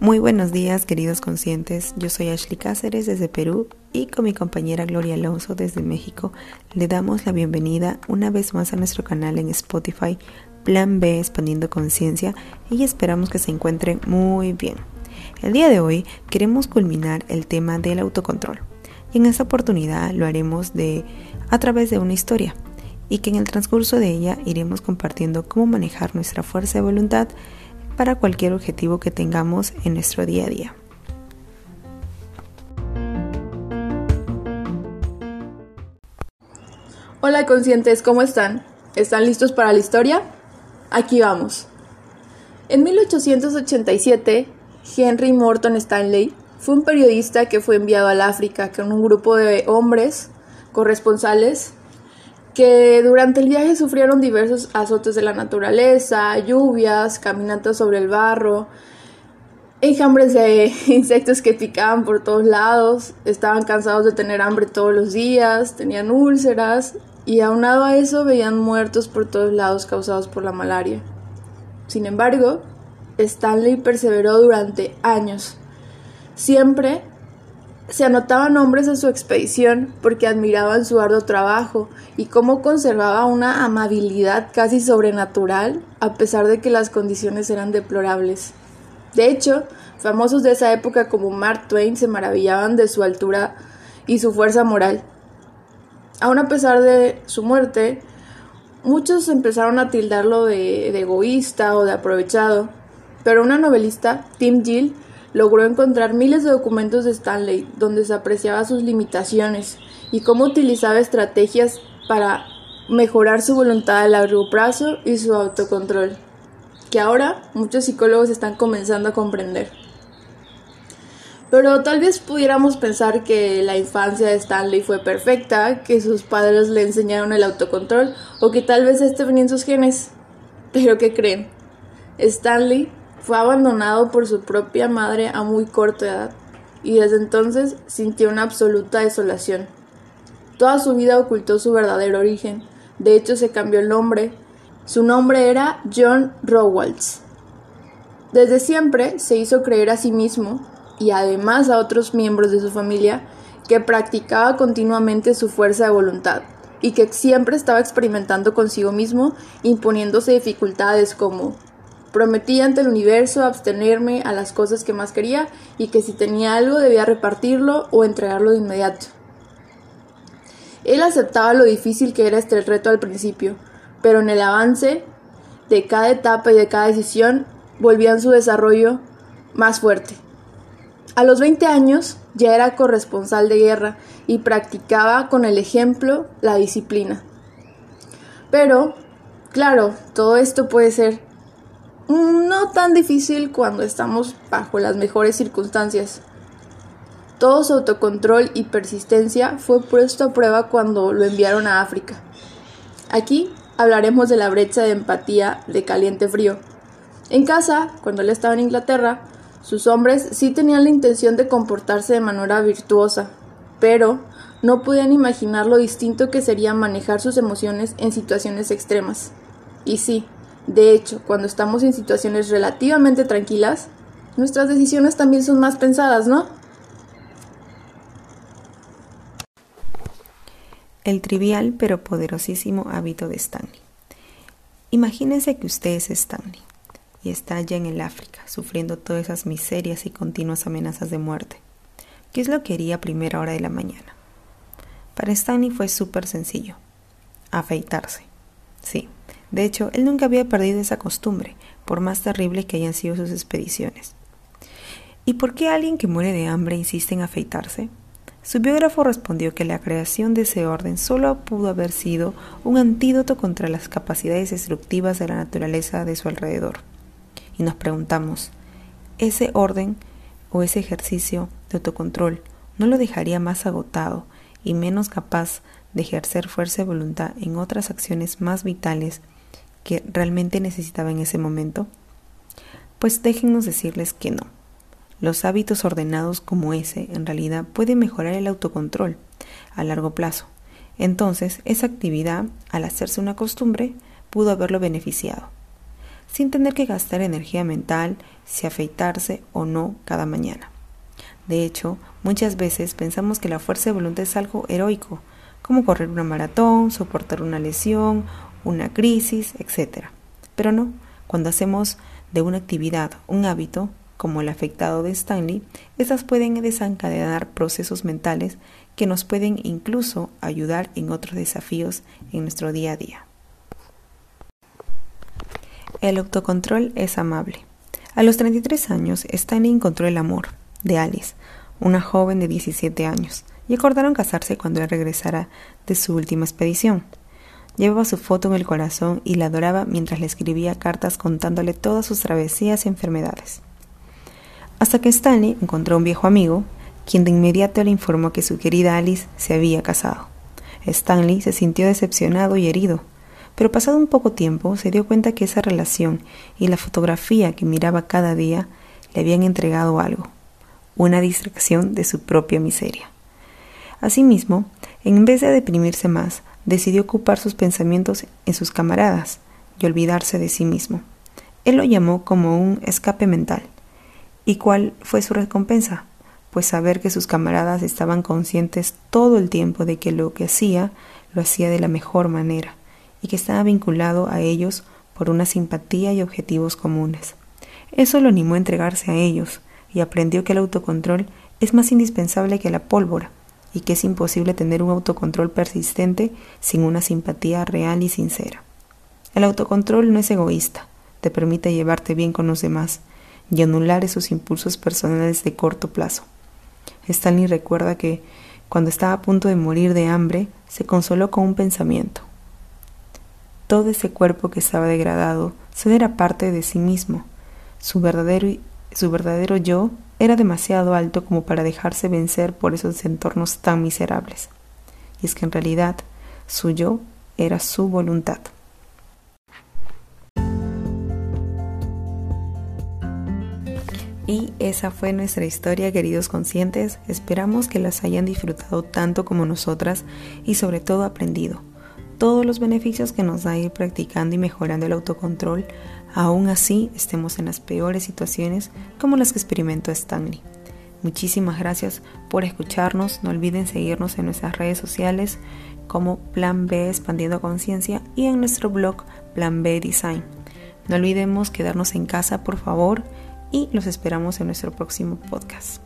Muy buenos días queridos conscientes, yo soy Ashley Cáceres desde Perú y con mi compañera Gloria Alonso desde México le damos la bienvenida una vez más a nuestro canal en Spotify Plan B Expandiendo Conciencia y esperamos que se encuentren muy bien. El día de hoy queremos culminar el tema del autocontrol. Y en esta oportunidad lo haremos de a través de una historia y que en el transcurso de ella iremos compartiendo cómo manejar nuestra fuerza de voluntad para cualquier objetivo que tengamos en nuestro día a día. Hola conscientes, ¿cómo están? ¿Están listos para la historia? Aquí vamos. En 1887, Henry Morton Stanley fue un periodista que fue enviado al África con un grupo de hombres corresponsales que durante el viaje sufrieron diversos azotes de la naturaleza, lluvias, caminatas sobre el barro, enjambres de insectos que picaban por todos lados, estaban cansados de tener hambre todos los días, tenían úlceras y aunado a eso veían muertos por todos lados causados por la malaria. Sin embargo, Stanley perseveró durante años, siempre se anotaban nombres de su expedición porque admiraban su arduo trabajo y cómo conservaba una amabilidad casi sobrenatural a pesar de que las condiciones eran deplorables. De hecho, famosos de esa época como Mark Twain se maravillaban de su altura y su fuerza moral. Aun a pesar de su muerte, muchos empezaron a tildarlo de, de egoísta o de aprovechado, pero una novelista, Tim Gill, logró encontrar miles de documentos de Stanley donde se apreciaba sus limitaciones y cómo utilizaba estrategias para mejorar su voluntad a largo plazo y su autocontrol, que ahora muchos psicólogos están comenzando a comprender. Pero tal vez pudiéramos pensar que la infancia de Stanley fue perfecta, que sus padres le enseñaron el autocontrol o que tal vez este venía en sus genes. Pero ¿qué creen? Stanley fue abandonado por su propia madre a muy corta edad y desde entonces sintió una absoluta desolación. Toda su vida ocultó su verdadero origen. De hecho, se cambió el nombre. Su nombre era John Rowalds. Desde siempre se hizo creer a sí mismo y además a otros miembros de su familia que practicaba continuamente su fuerza de voluntad y que siempre estaba experimentando consigo mismo, imponiéndose dificultades como Prometí ante el universo abstenerme a las cosas que más quería y que si tenía algo debía repartirlo o entregarlo de inmediato. Él aceptaba lo difícil que era este reto al principio, pero en el avance de cada etapa y de cada decisión volvían su desarrollo más fuerte. A los 20 años ya era corresponsal de guerra y practicaba con el ejemplo la disciplina. Pero, claro, todo esto puede ser no tan difícil cuando estamos bajo las mejores circunstancias. Todo su autocontrol y persistencia fue puesto a prueba cuando lo enviaron a África. Aquí hablaremos de la brecha de empatía de caliente-frío. En casa, cuando él estaba en Inglaterra, sus hombres sí tenían la intención de comportarse de manera virtuosa, pero no podían imaginar lo distinto que sería manejar sus emociones en situaciones extremas. Y sí, de hecho, cuando estamos en situaciones relativamente tranquilas, nuestras decisiones también son más pensadas, ¿no? El trivial pero poderosísimo hábito de Stanley. Imagínense que usted es Stanley y está allá en el África, sufriendo todas esas miserias y continuas amenazas de muerte. ¿Qué es lo que haría a primera hora de la mañana? Para Stanley fue súper sencillo. Afeitarse. Sí, de hecho, él nunca había perdido esa costumbre, por más terribles que hayan sido sus expediciones. ¿Y por qué alguien que muere de hambre insiste en afeitarse? Su biógrafo respondió que la creación de ese orden solo pudo haber sido un antídoto contra las capacidades destructivas de la naturaleza de su alrededor. Y nos preguntamos, ¿ese orden o ese ejercicio de autocontrol no lo dejaría más agotado y menos capaz de ejercer fuerza de voluntad en otras acciones más vitales que realmente necesitaba en ese momento? Pues déjennos decirles que no. Los hábitos ordenados como ese en realidad pueden mejorar el autocontrol a largo plazo, Entonces, esa actividad, al hacerse una costumbre, pudo haberlo beneficiado, sin tener que gastar energía mental si afeitarse o no cada mañana. De hecho, muchas veces pensamos que la fuerza de voluntad es algo heroico, como correr una maratón, soportar una lesión, una crisis, etc. Pero no, cuando hacemos de una actividad un hábito, como el afectado de Stanley, estas pueden desencadenar procesos mentales que nos pueden incluso ayudar en otros desafíos en nuestro día a día. El autocontrol es amable. A los 33 años, Stanley encontró el amor de Alice, una joven de 17 años, y acordaron casarse cuando él regresara de su última expedición. Llevaba su foto en el corazón y la adoraba mientras le escribía cartas contándole todas sus travesías y enfermedades. Hasta que Stanley encontró un viejo amigo, quien de inmediato le informó que su querida Alice se había casado. Stanley se sintió decepcionado y herido, pero pasado un poco tiempo se dio cuenta que esa relación y la fotografía que miraba cada día le habían entregado algo, una distracción de su propia miseria. Asimismo, en vez de deprimirse más, decidió ocupar sus pensamientos en sus camaradas y olvidarse de sí mismo. Él lo llamó como un escape mental. ¿Y cuál fue su recompensa? Pues saber que sus camaradas estaban conscientes todo el tiempo de que lo que hacía lo hacía de la mejor manera y que estaba vinculado a ellos por una simpatía y objetivos comunes. Eso lo animó a entregarse a ellos y aprendió que el autocontrol es más indispensable que la pólvora y que es imposible tener un autocontrol persistente sin una simpatía real y sincera. El autocontrol no es egoísta, te permite llevarte bien con los demás y anular esos impulsos personales de corto plazo. Stanley recuerda que cuando estaba a punto de morir de hambre, se consoló con un pensamiento. Todo ese cuerpo que estaba degradado solo era parte de sí mismo. Su verdadero, su verdadero yo era demasiado alto como para dejarse vencer por esos entornos tan miserables. Y es que en realidad su yo era su voluntad. Y esa fue nuestra historia, queridos conscientes. Esperamos que las hayan disfrutado tanto como nosotras y sobre todo aprendido todos los beneficios que nos da ir practicando y mejorando el autocontrol, aún así estemos en las peores situaciones como las que experimentó Stanley. Muchísimas gracias por escucharnos. No olviden seguirnos en nuestras redes sociales como Plan B Expandiendo Conciencia y en nuestro blog Plan B Design. No olvidemos quedarnos en casa, por favor, y los esperamos en nuestro próximo podcast.